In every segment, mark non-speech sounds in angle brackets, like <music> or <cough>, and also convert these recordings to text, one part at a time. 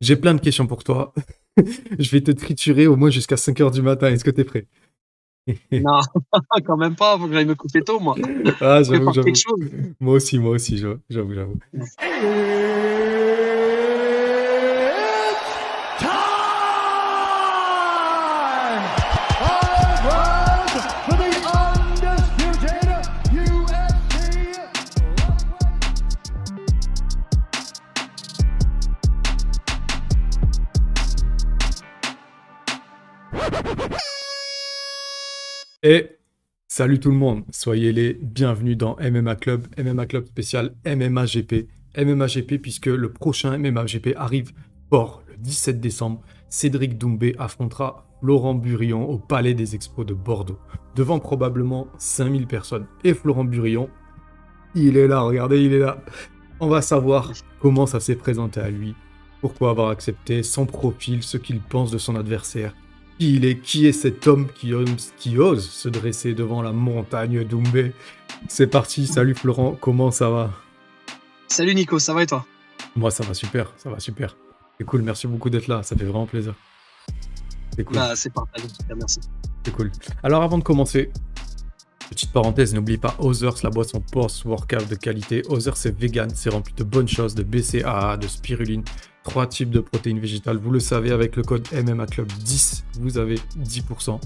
J'ai plein de questions pour toi. <laughs> je vais te triturer au moins jusqu'à 5 heures du matin. Est-ce que tu es prêt? <laughs> Non, <laughs> quand même pas. Faut que j'aille me couper tôt, moi. Ah, j'avoue, j'avoue. Moi aussi, moi aussi, j'avoue, j'avoue. Et salut tout le monde, soyez les bienvenus dans MMA Club, MMA Club spécial MMA GP. MMA GP puisque le prochain MMA GP arrive fort le 17 décembre. Cédric Doumbé affrontera Florent Burillon au Palais des Expos de Bordeaux, devant probablement 5000 personnes. Et Florent Burillon, il est là, regardez, il est là. On va savoir comment ça s'est présenté à lui, pourquoi avoir accepté, son profil, ce qu'il pense de son adversaire, qui il est, qui est cet homme qui ose, qui ose se dresser devant la montagne d'Oumbé? C'est parti, salut Florent, comment ça va? Salut Nico, ça va et toi? Moi ça va super, ça va super. C'est cool, merci beaucoup d'être là, ça fait vraiment plaisir. C'est cool. Bah, c'est merci. C'est cool. Alors avant de commencer, Petite parenthèse, n'oublie pas Others, la boisson post-workout de qualité. Others, c'est vegan, c'est rempli de bonnes choses, de BCAA, de spiruline, trois types de protéines végétales. Vous le savez, avec le code MMA Club 10, vous avez 10%.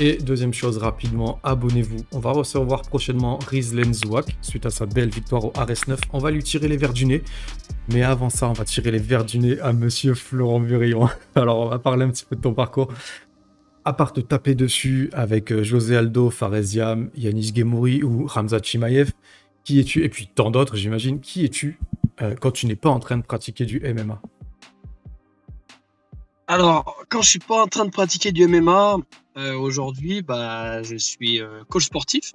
Et deuxième chose, rapidement, abonnez-vous. On va recevoir prochainement Rizlen Zouak suite à sa belle victoire au RS9. On va lui tirer les verres du nez. Mais avant ça, on va tirer les verres du nez à monsieur Florent Burillon. <laughs> Alors, on va parler un petit peu de ton parcours à part te taper dessus avec euh, José Aldo, Faresiam, Yanis Gemouri ou Ramzat Chimaev, qui es-tu? Et puis tant d'autres, j'imagine. Qui es-tu? Euh, quand tu n'es pas en train de pratiquer du MMA Alors, quand je suis pas en train de pratiquer du MMA, euh, aujourd'hui, bah, je suis coach sportif.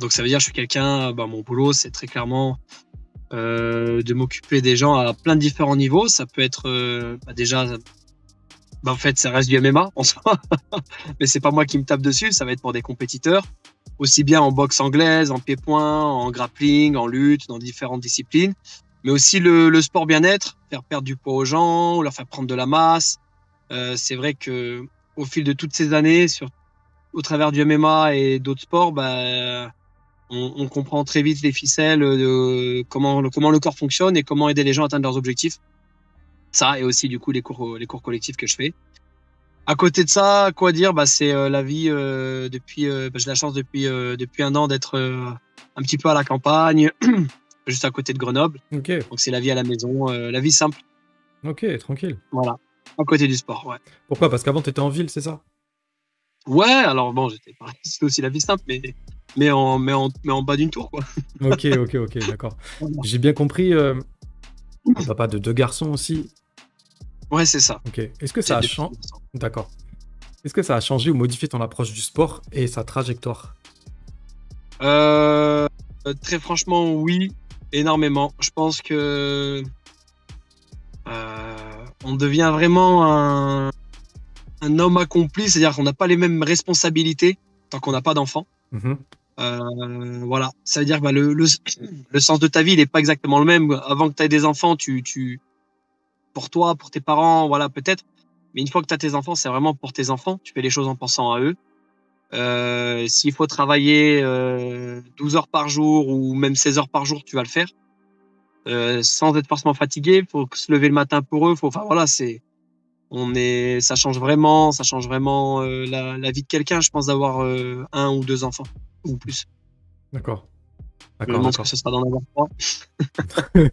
Donc ça veut dire que je suis quelqu'un, bah, mon boulot, c'est très clairement de m'occuper des gens à plein de différents niveaux. Ça peut être bah, déjà bah, en fait, ça reste du MMA en soi. <laughs> Mais c'est pas moi qui me tape dessus, ça va être pour des compétiteurs, aussi bien en boxe anglaise, en pied-point, en grappling, en lutte, dans différentes disciplines. Mais aussi le, le sport bien-être, faire perdre du poids aux gens, leur faire prendre de la masse. Euh, c'est vrai que au fil de toutes ces années, sur, au travers du MMA et d'autres sports, bah, on, on, comprend très vite les ficelles de comment comment le corps fonctionne et comment aider les gens à atteindre leurs objectifs ça et aussi du coup les cours les cours collectifs que je fais. À côté de ça, quoi dire bah, C'est euh, la vie euh, depuis. Euh, bah, J'ai la chance depuis, depuis un an d'être un petit peu à la campagne, <clears throat> juste à côté de Grenoble. Donc c'est la vie à la maison, la vie simple. Ok, tranquille. Voilà, à côté du sport, ouais. Pourquoi? Parce qu'avant, tu étais en ville, c'est ça? Ouais, alors bon, j'étais <laughs> c'était aussi la vie simple, mais, mais, en, mais, en, mais en bas d'une tour, quoi. ok, ok, ok, d'accord. <laughs> J'ai bien compris. Papa de deux garçons aussi. Ouais, c'est ça. Ok. Est-ce que ça a changé D'accord. Est-ce que ça a changé ou modifié ton approche du sport et sa trajectoire? Euh, Très franchement, oui, énormément. Je pense que euh, on devient vraiment un, homme accompli, c'est-à-dire qu'on n'a pas les mêmes responsabilités tant qu'on n'a pas d'enfants. Mhm. Euh, voilà, ça veut dire que bah, le, le, sens de ta vie, il n'est pas exactement le même. Avant que tu aies des enfants, tu, tu, pour toi, pour tes parents, voilà, peut-être. Mais une fois que tu as tes enfants, c'est vraiment pour tes enfants. Tu fais les choses en pensant à eux. Euh, S'il faut travailler euh, 12 heures par jour ou même 16 heures par jour, tu vas le faire. Euh, sans être forcément fatigué, faut se lever le matin pour eux. Enfin voilà, c'est, on est, ça change vraiment, ça change vraiment euh, la, la, vie de quelqu'un. Je pense d'avoir un ou deux enfants ou plus. D'accord. D'accord. Que ce sera dans avoir trois.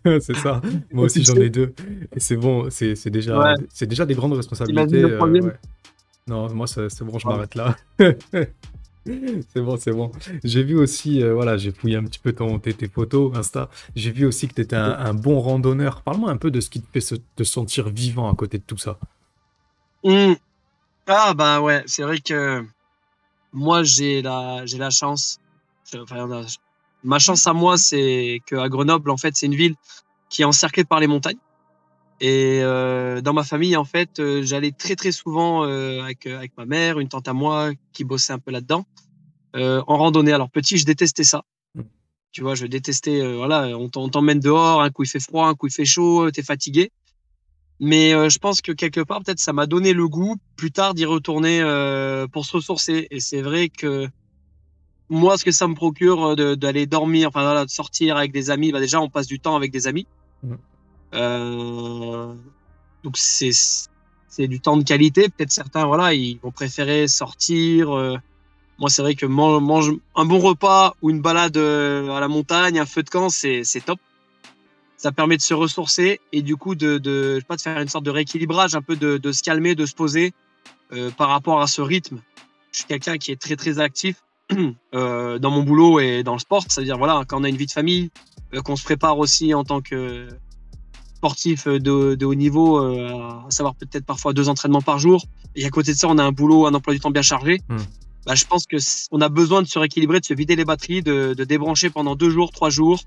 <laughs> c'est ça. Moi aussi, j'en ai deux. Et c'est bon, c'est déjà, c'est déjà des grandes responsabilités. Euh, non, moi, c'est bon, je m'arrête là. <laughs> c'est bon, c'est bon. J'ai vu aussi, euh, voilà, j'ai fouillé un petit peu ton, tes, tes photos, Insta. J'ai vu aussi que tu étais un, bon randonneur. Parle-moi un peu de ce qui te fait se, te sentir vivant à côté de tout ça. Mmh. Ah, bah ouais, c'est vrai que moi, j'ai la, j'ai la chance. Enfin, ma chance à moi, c'est qu'à Grenoble, en fait, c'est une ville qui est encerclée par les montagnes. Et euh, dans ma famille, en fait, euh, j'allais très très souvent euh, avec, avec ma mère, une tante à moi qui bossait un peu là-dedans, en randonnée. Alors petit, je détestais ça. Mmh. Tu vois, je détestais. voilà, on t'emmène dehors, un coup il fait froid, un coup il fait chaud, t'es fatigué. Mais je pense que quelque part, peut-être, ça m'a donné le goût plus tard d'y retourner pour se ressourcer. Et c'est vrai que moi, ce que ça me procure euh, d'aller dormir, enfin voilà, de sortir avec des amis, bah déjà, on passe du temps avec des amis. Mm. Euh, donc c'est du temps de qualité. Peut-être certains, voilà, ils vont préférer sortir. euh. moi, c'est vrai que man- mange un bon repas ou une balade à la montagne, un feu de camp, c'est top. Ça permet de se ressourcer et du coup de, de, je sais pas, de faire une sorte de rééquilibrage, un peu de, de se calmer, de se poser euh, par rapport à ce rythme. Je suis quelqu'un qui est très très actif <clears throat> dans mon boulot et dans le sport. C'est-à-dire voilà, quand on a une vie de famille, euh, qu'on se prépare aussi en tant que sportif de, de haut niveau, euh, à savoir peut-être parfois deux entraînements par jour. Et à côté de ça, on a un boulot, un emploi du temps bien chargé. Hmm. Bah, je pense que on a besoin de se rééquilibrer, de se vider les batteries, de, de débrancher pendant deux jours, trois jours,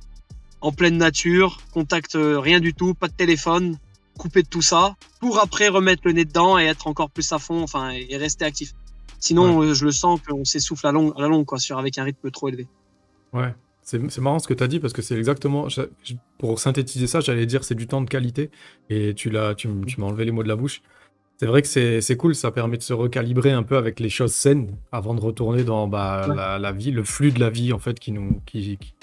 en pleine nature, contact euh, rien du tout, pas de téléphone, couper de tout ça, pour après remettre le nez dedans et être encore plus à fond, enfin, et rester actif. Sinon, euh, je le sens qu'on s'essouffle à, longue, à la longue, quoi, sur, avec un rythme trop élevé. Ouais, c'est marrant ce que tu as dit parce que c'est exactement. Pour synthétiser ça, j'allais dire c'est du temps de qualité et tu l'as, tu, m'as enlevé les mots de la bouche. C'est vrai que c'est c'est cool, ça permet de se recalibrer un peu avec les choses saines avant de retourner dans bah, Ouais. la, la vie, le flux de la vie en fait qui nous qui, qui-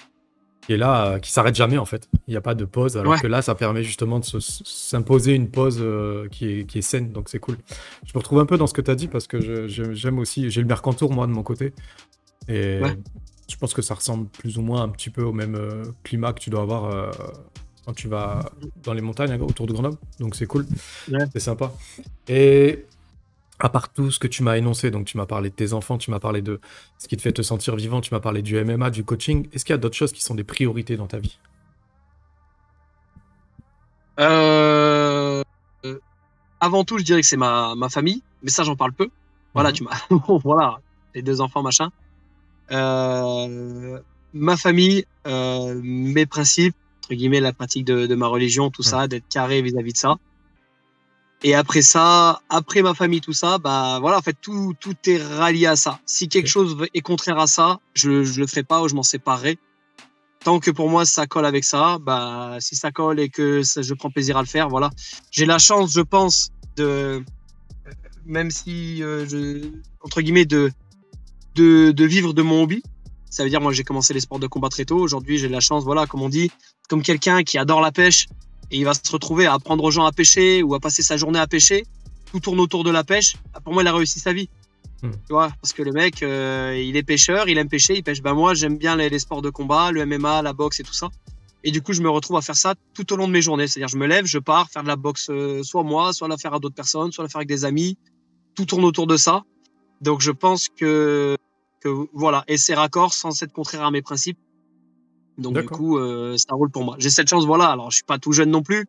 qui est là, euh, qui s'arrête jamais en fait. Il n'y a pas de pause, alors Ouais. que là, ça permet justement de se- s'imposer une pause euh, qui, est, qui est saine, donc c'est cool. Je me retrouve un peu dans ce que tu as dit parce que j'aime aussi, j'ai le Mercantour moi de mon côté. Et Ouais. je pense que ça ressemble plus ou moins un petit peu au même euh, climat que tu dois avoir euh, quand tu vas dans les montagnes hein, autour de Grenoble. Donc c'est cool, Ouais. c'est sympa. Et à part tout ce que tu m'as énoncé, donc tu m'as parlé de tes enfants, tu m'as parlé de ce qui te fait te sentir vivant, tu m'as parlé du MMA, du coaching, est-ce qu'il y a d'autres choses qui sont des priorités dans ta vie? Euh, avant tout, je dirais que c'est ma, ma famille, mais ça, j'en parle peu. Voilà, Mhm. tu m'as. <laughs> voilà, les deux enfants, machin. Euh, ma famille, euh, mes principes, entre guillemets, la pratique de, de ma religion, tout ça, d'être carré vis-à-vis de ça. Et après ça, après ma famille, tout ça, bah voilà, en fait, tout, tout est rallié à ça. Si quelque chose est contraire à ça, je, je le ferai pas ou je m'en séparerai. Tant que pour moi ça colle avec ça, bah si ça colle et que ça- je prends plaisir à le faire, voilà. J'ai la chance, je pense, de même si euh, je entre guillemets de, de de vivre de mon hobby. Ça veut dire moi j'ai commencé les sports de combat très tôt. Aujourd'hui j'ai la chance, voilà, comme on dit, comme quelqu'un qui adore la pêche et il va se retrouver à apprendre aux gens à pêcher ou à passer sa journée à pêcher. Tout tourne autour de la pêche. Ah, Pour moi, il a réussi sa vie. Hmm. Tu vois, parce que le mec, euh, il est pêcheur, il aime pêcher, il pêche. Ben moi, j'aime bien les, les sports de combat, le MMA, la boxe et tout ça. Et du coup, je me retrouve à faire ça tout au long de mes journées. C'est-à-dire, je me lève, je pars faire de la boxe, euh, soit moi, soit la faire à d'autres personnes, soit la faire avec des amis. Tout tourne autour de ça. Donc, je pense que, que voilà, et c'est raccord sans être contraire à mes principes. Donc, du coup, euh, ça roule pour moi. J'ai cette chance, voilà. Alors, je suis pas tout jeune non plus.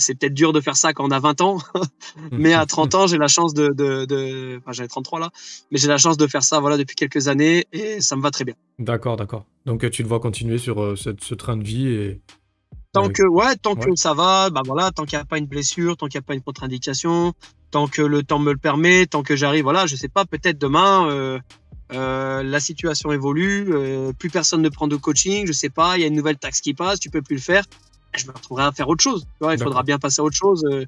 C'est peut-être dur de faire ça quand on a 20 ans. <laughs> Mais à 30 ans, j'ai la chance de, de, de... enfin, j'avais 33 là, mais j'ai la chance de faire ça, voilà, depuis quelques années et ça me va très bien. D'accord, d'accord. Donc euh, tu te vois continuer sur euh, ce train de vie et Tant que, ouais, tant que ça va, bah voilà, tant qu'il n'y a pas une blessure, tant qu'il n'y a pas une contre-indication, tant que le temps me le permet, tant que j'arrive, voilà, je sais pas, peut-être demain, euh, la situation évolue, euh, plus personne ne prend de coaching, je sais pas, il y a une nouvelle taxe qui passe, tu peux plus le faire, je me retrouverai à faire autre chose. Tu vois, il faudra bien passer à autre chose euh,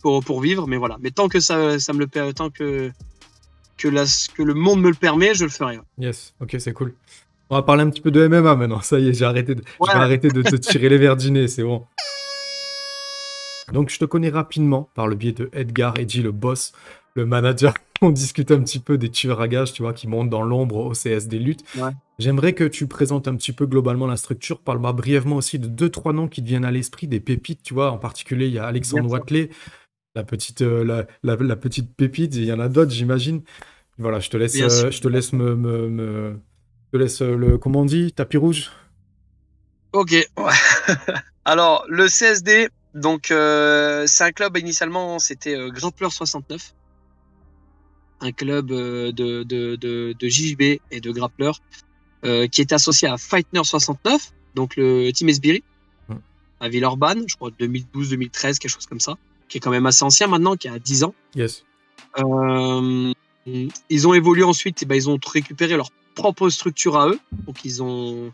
pour, pour vivre, mais voilà. Mais tant que ça, ça me le permet, tant que, que, la, que le monde me le permet, je le ferai. ouais. Yes, ok, c'est cool. On va parler un petit peu de MMA maintenant. Ça y est, j'ai arrêté de, Ouais. arrêter de te <laughs> tirer les verres c'est bon. Donc, je te connais rapidement par le biais de Edgar Edgy, le boss, le manager. <laughs> On discute un petit peu des tueurs à gages, tu vois, qui montent dans l'ombre au CS des luttes. Ouais. J'aimerais que tu présentes un petit peu globalement la structure. Parle-moi brièvement aussi de deux, trois noms qui te viennent à l'esprit, des pépites, tu vois. En particulier, il y a Alexandre. Watley, la petite, euh, la, la- la petite pépite, et il y en a d'autres, j'imagine. Voilà, je te laisse, euh, je te laisse me, me- me- je te laisse euh, le, comment on dit, tapis rouge? Ok. <laughs> Alors, le CSD, donc, euh, c'est un club, initialement, c'était euh, Grappleur 69. Un club euh, de, de, de, de JJB et de Grappleur euh, qui était associé à Fightner 69, donc le Team Esbiri, à Villeurbanne, je crois 2012-2013, quelque chose comme ça, qui est quand même assez ancien maintenant, qui a 10 ans. Yes. Euh, ils ont évolué ensuite, et ben, ils ont récupéré leur propre structure à eux. Donc ils ont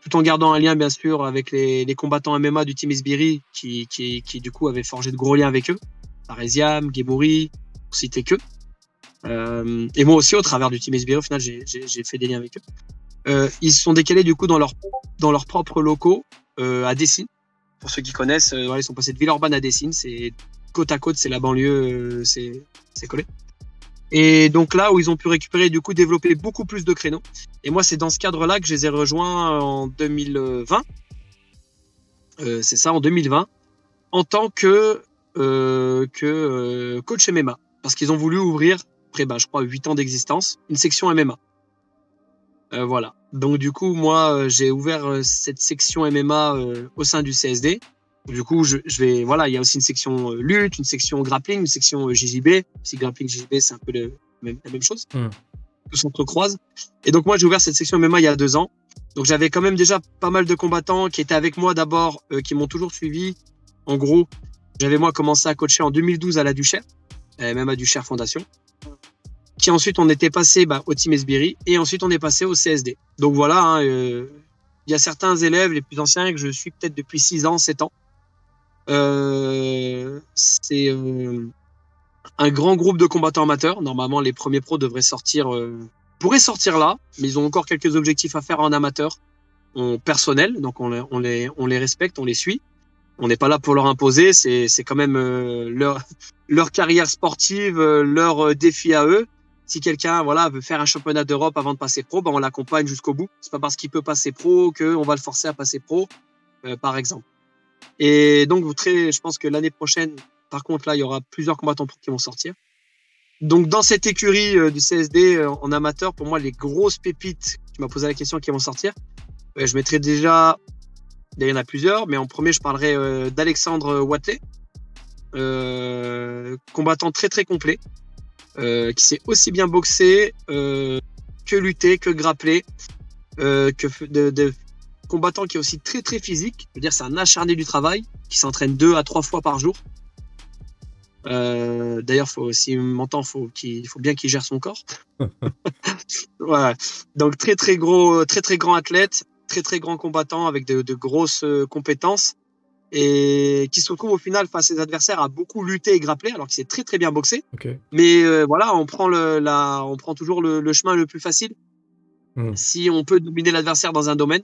tout en gardant un lien bien sûr avec les, les combattants MMA du Team Isbiri qui, qui, qui, du coup avaient forgé de gros liens avec eux. Paresiam, Gebouri, pour citer que. Euh, et moi aussi au travers du Team Isbiri, au final j'ai fait des liens avec eux. Euh, ils se sont décalés du coup dans leur dans leurs propres locaux euh, à Dessines. Pour ceux qui connaissent, ils sont passés de Villeurbanne à Dessines, c'est côte à côte, c'est la banlieue, c'est collé. Et donc là où ils ont pu récupérer, du coup, développer beaucoup plus de créneaux. Et moi, c'est dans ce cadre-là que je les ai rejoints en 2020. Euh, c'est ça, en 2020, en tant que, que coach MMA. Parce qu'ils ont voulu ouvrir, après, bah, je crois, 8 ans d'existence, une section MMA. Euh, voilà. Donc, du coup, moi, euh, j'ai ouvert euh, cette section MMA euh, au sein du CSD. Du coup, je, je vais, voilà, il y a aussi une section lutte, une section grappling, une section JJB. Si grappling, JJB, c'est un peu le, même, la même chose. Mm. Tout s'entrecroise. Et donc, moi, j'ai ouvert cette section MMA il y a deux ans. Donc, j'avais quand même déjà pas mal de combattants qui étaient avec moi d'abord, euh, qui m'ont toujours suivi. En gros, j'avais moi commencé à coacher en 2012 à la Duchère, même à Duchère Fondation. Qui ensuite, on était passé bah, au Team Esbiri et ensuite, on est passé au CSD. Donc voilà, hein, euh, il y a certains élèves, les plus anciens, que je suis peut-être depuis 6 ans, 7 ans. Euh, c'est euh, un grand groupe de combattants amateurs. Normalement, les premiers pros devraient sortir, pourraient sortir là, mais ils ont encore quelques objectifs à faire en amateur, en personnel. Donc on les, respecte, on les suit. On n'est pas là pour leur imposer. C'est, quand même leur, leur carrière sportive, leur défi à eux. Si quelqu'un voilà veut faire un championnat d'Europe avant de passer pro, ben on l'accompagne jusqu'au bout. C'est pas parce qu'il peut passer pro que on va le forcer à passer pro, euh, par exemple. Et donc, je pense que l'année prochaine, par contre, là, il y aura plusieurs combattants pro qui vont sortir. Donc, dans cette écurie euh, du CSD euh, en amateur, pour moi, les grosses pépites, tu m'as posé la question, qui vont sortir, je mettrai déjà, il y en a plusieurs, mais en premier, je parlerai d'Alexandre Watley, combattant très très complet, euh, qui sait aussi bien boxer euh, que lutter, que grappler, euh, que de, de combattant qui est aussi très très physique. Je veux dire, c'est un acharné du travail qui s'entraîne deux à trois fois par jour. D'ailleurs, faut, s'il m'entend, faut qu'il faut bien qu'il gère son corps. <laughs> voilà. Donc très très gros, très très grand athlète, très très grand combattant avec de, de grosses compétences et qui se retrouve au final face à ses adversaires à beaucoup lutter et grappler alors qu'il sait très très bien. Ok. Mais euh, voilà, on prend le, la, on prend toujours le, le chemin le plus facile Mm. si on peut dominer l'adversaire dans un domaine.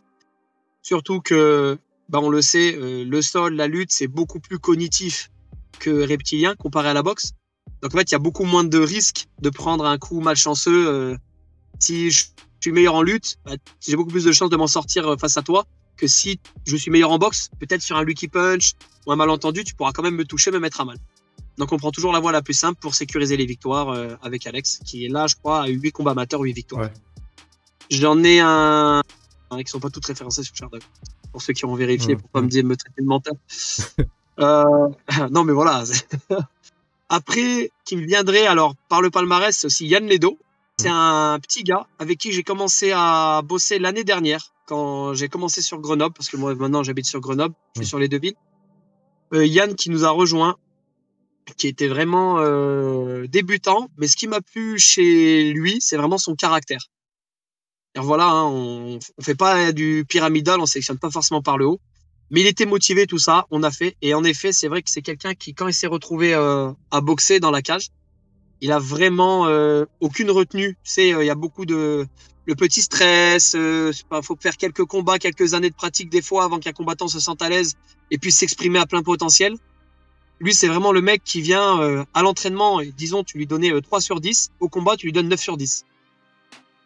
Surtout que, bah, on le sait, euh, le sol, la lutte, c'est beaucoup plus cognitif que reptilien comparé à la boxe. Donc en fait, il y a beaucoup moins de risques de prendre un coup malchanceux. euh, si je suis meilleur en lutte, bah, j'ai beaucoup plus de chances de m'en sortir face à toi que si je suis meilleur en boxe. Peut-être sur un lucky punch ou un malentendu, tu pourras quand même me toucher, me mettre à mal. Donc on prend toujours la voie la plus simple pour sécuriser les victoires euh, avec Alex, qui est là, je crois, à 8 combats amateurs, 8 victoires. Ouais. J'en ai un, un qui sont pas toutes référencées sur Shardog. Pour ceux qui ont vérifié, Mm, pour pas me dire me traiter de menteur. <laughs> euh, non mais voilà. <laughs> Après, qui me viendrait alors par le palmarès, c'est aussi Yann Ledo. C'est un petit gars avec qui j'ai commencé à bosser l'année dernière quand j'ai commencé sur Grenoble, parce que moi maintenant j'habite sur Grenoble, je suis Mm. sur les deux villes. Euh, Yann qui nous a rejoint, qui était vraiment euh, débutant, mais ce qui m'a plu chez lui, c'est vraiment son caractère. Et voilà, hein, on, on fait pas du pyramidal, on sélectionne pas forcément par le haut, mais il était motivé tout ça, on a fait, et en effet, c'est vrai que c'est quelqu'un qui, quand il s'est retrouvé euh, à boxer dans la cage, il a vraiment euh, aucune retenue. Tu sais, euh, il y a beaucoup de le petit stress. Euh, pas- faut faire quelques combats, quelques années de pratique des fois avant qu'un combattant se sente à l'aise et puisse s'exprimer à plein potentiel. Lui, c'est vraiment le mec qui vient à l'entraînement, et disons, tu lui donnais euh, 3 sur 10, au combat, tu lui donnes 9 sur 10.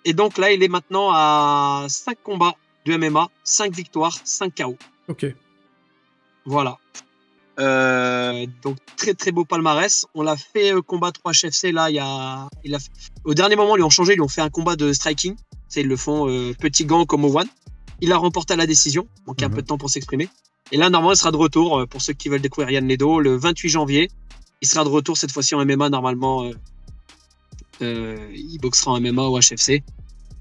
Et donc là, il est maintenant à 5 combats de MMA, 5 victoires, 5 KO. Ok. Voilà. Euh, donc très très beau palmarès. On l'a fait euh, combat 3 HFC là. Il y a, il a fait- au dernier moment ils ont changé, ils ont fait un combat de striking. C'est ils le font euh, petit gant comme au one. Il a remporté à la décision. Donc il y a un Mhm. peu de temps pour s'exprimer. Et là normalement il sera de retour pour ceux qui veulent découvrir Yann Ledo le 28 janvier. Il sera de retour cette fois-ci en MMA normalement. euh, il boxera en MMA ou HFC.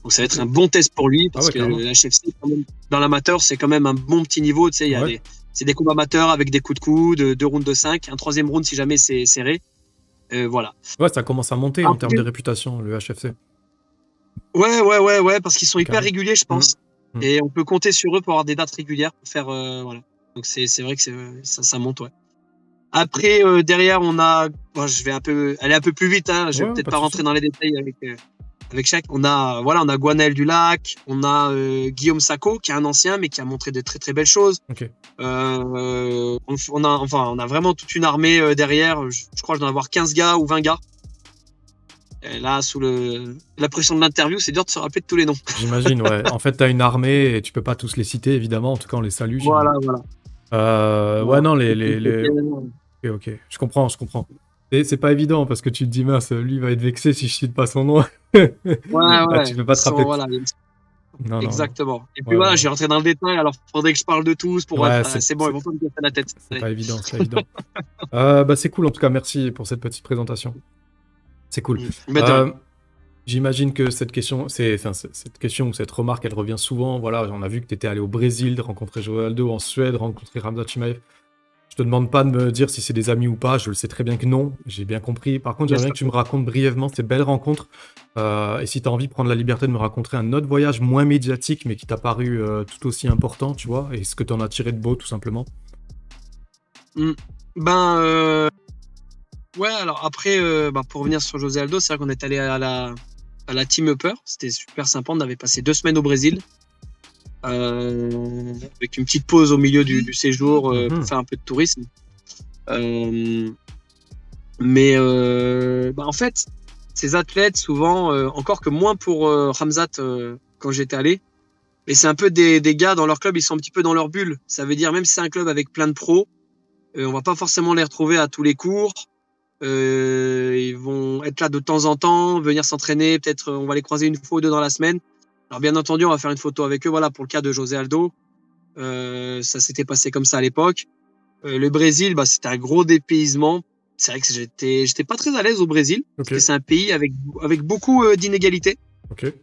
Donc ça va être un bon test pour lui parce Ah ouais, que le HFC quand même, dans l'amateur c'est quand même un bon petit niveau. Tu sais il y a Ouais. des c'est des combats amateurs avec des coups de coude, deux rounds de 5, un troisième round si jamais c'est serré. Euh, voilà. Ouais, ça commence à monter en termes de réputation, le HFC. Ouais, ouais, ouais, ouais, parce qu'ils sont hyper réguliers, je pense. Hmm. Et on peut compter sur eux pour avoir des dates régulières pour faire. euh, voilà. Donc c'est vrai que ça, ça monte, ouais. Après, euh, derrière, on a. Bon, je vais un peu aller un peu plus vite. Hein. Je vais Ouais, peut-être pas pas, rentrer dans les détails avec, avec chaque. On a, voilà, on a Guanaël Dulac, on a euh, Guillaume Sacco, qui est un ancien, mais qui a montré de très très belles choses. Euh, on, on a, enfin, on a vraiment toute une armée euh, derrière. Je, je crois que je dois avoir 15 gars ou 20 gars. Et là, sous le, la pression de l'interview, c'est dur de se rappeler de tous les noms. <laughs> J'imagine, ouais. En fait, t'as une armée et tu peux pas tous les citer, évidemment. En tout cas, on les salue. Voilà, voilà. Euh, ouais, non, les. les, les... Ok, ok. Je comprends, je comprends. Et c'est pas évident parce que tu te dis, mince, lui va être vexé si je cite pas son nom. <laughs> Ouais, Ah, ouais. tu peux pas te rappeler. voilà, Non, non, exactement. Et puis Ouais, voilà, ouais. j'ai rentré dans le détail, alors faudrait que je parle de tous pour Ouais, être- c'est- bon, ils vont pas me casser la tête. C'est pas évident, c'est <laughs> évident. Euh, bah, c'est cool, en tout cas, merci pour cette petite présentation. C'est cool. De- Euh, J'imagine que cette question, c'est, enfin, cette question ou cette remarque, elle revient souvent. Voilà, on a vu que tu étais allé au Brésil, de rencontrer Joaldo, en Suède, rencontrer Ramzat Chimaev. Je te demande pas de me dire si c'est des amis ou pas, je le sais très bien que non, j'ai bien compris. Par contre, j'aimerais que tu me racontes brièvement ces belles rencontres. Euh, et si tu as envie de prendre la liberté de me raconter un autre voyage moins médiatique, mais qui t'a paru euh, tout aussi important, tu vois, et ce que tu en as tiré de beau, tout simplement. Ben, euh, ouais, alors après, bah, pour revenir sur José Aldo, c'est vrai qu'on est allé à la, à la Team Upper. C'était super sympa. On avait passé deux semaines au Brésil. Euh, avec une petite pause au milieu du, du séjour euh, Mhm. pour faire un peu de tourisme. Euh, mais bah, en fait, ces athlètes, souvent, encore que moins pour Ramzat quand j'étais allé, mais c'est un peu des, des gars dans leur club, ils sont un petit peu dans leur bulle. Ça veut dire, même si c'est un club avec plein de pros, on va pas forcément les retrouver à tous les cours. Ils vont être là de temps en temps, venir s'entraîner. Peut-être on va les croiser une fois ou deux dans la semaine. Alors bien entendu, on va faire une photo avec eux. Voilà pour le cas de José Aldo. Euh, ça s'était passé comme ça à l'époque. Euh, le Brésil, bah, c'était un gros dépaysement. C'est vrai que j'étais, j'étais pas très à l'aise au Brésil. Parce que c'est un pays avec avec beaucoup euh, d'inégalités.